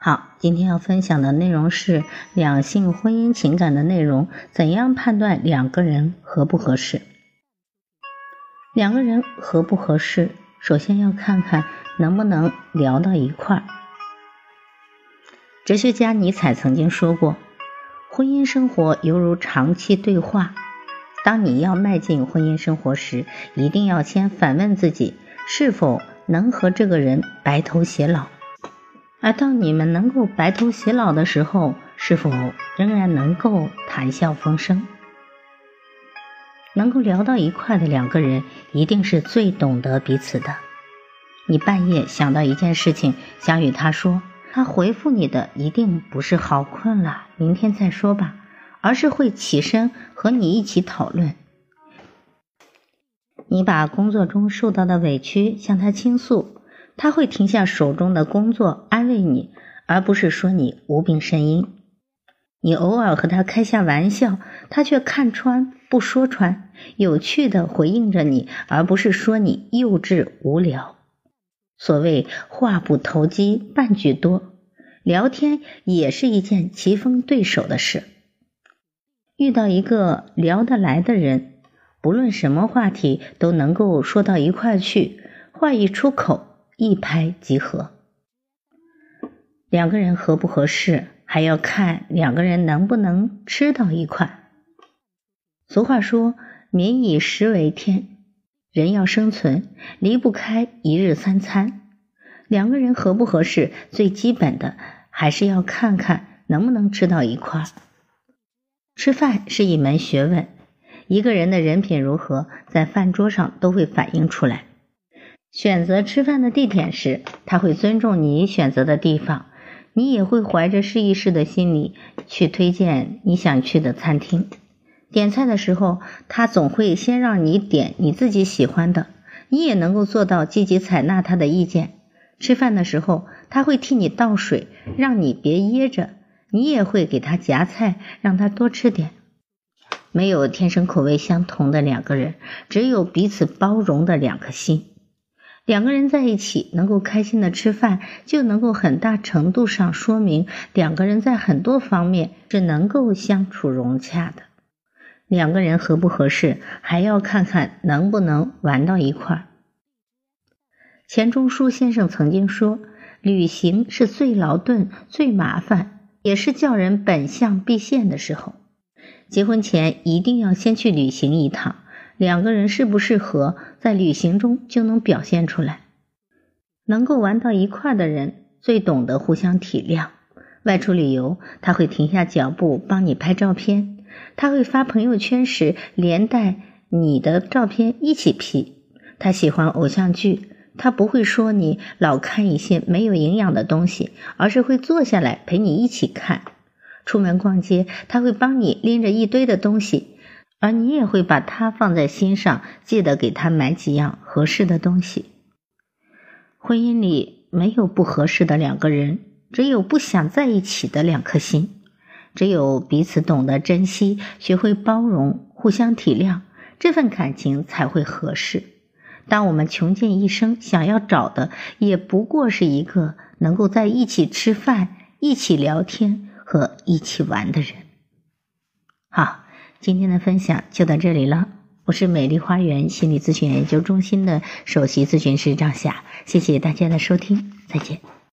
好，今天要分享的内容是两性婚姻情感的内容。怎样判断两个人合不合适？两个人合不合适，首先要看看能不能聊到一块儿。哲学家尼采曾经说过：“婚姻生活犹如长期对话。当你要迈进婚姻生活时，一定要先反问自己，是否能和这个人白头偕老。”而当你们能够白头偕老的时候，是否仍然能够谈笑风生？能够聊到一块的两个人，一定是最懂得彼此的。你半夜想到一件事情，想与他说，他回复你的一定不是“好困了，明天再说吧”，而是会起身和你一起讨论。你把工作中受到的委屈向他倾诉。他会停下手中的工作安慰你，而不是说你无病呻吟。你偶尔和他开下玩笑，他却看穿不说穿，有趣的回应着你，而不是说你幼稚无聊。所谓话不投机半句多，聊天也是一件棋逢对手的事。遇到一个聊得来的人，不论什么话题都能够说到一块去，话一出口。一拍即合，两个人合不合适，还要看两个人能不能吃到一块。俗话说：“民以食为天”，人要生存离不开一日三餐。两个人合不合适，最基本的还是要看看能不能吃到一块。吃饭是一门学问，一个人的人品如何，在饭桌上都会反映出来。选择吃饭的地点时，他会尊重你选择的地方，你也会怀着试一试的心理去推荐你想去的餐厅。点菜的时候，他总会先让你点你自己喜欢的，你也能够做到积极采纳他的意见。吃饭的时候，他会替你倒水，让你别噎着，你也会给他夹菜，让他多吃点。没有天生口味相同的两个人，只有彼此包容的两颗心。两个人在一起能够开心的吃饭，就能够很大程度上说明两个人在很多方面是能够相处融洽的。两个人合不合适，还要看看能不能玩到一块儿。钱钟书先生曾经说：“旅行是最劳顿、最麻烦，也是叫人本相毕现的时候。结婚前一定要先去旅行一趟。”两个人适不适合，在旅行中就能表现出来。能够玩到一块的人，最懂得互相体谅。外出旅游，他会停下脚步帮你拍照片，他会发朋友圈时连带你的照片一起 P。他喜欢偶像剧，他不会说你老看一些没有营养的东西，而是会坐下来陪你一起看。出门逛街，他会帮你拎着一堆的东西。而你也会把他放在心上，记得给他买几样合适的东西。婚姻里没有不合适的两个人，只有不想在一起的两颗心。只有彼此懂得珍惜，学会包容，互相体谅，这份感情才会合适。当我们穷尽一生想要找的，也不过是一个能够在一起吃饭、一起聊天和一起玩的人。好。今天的分享就到这里了，我是美丽花园心理咨询研究中心的首席咨询师张霞，谢谢大家的收听，再见。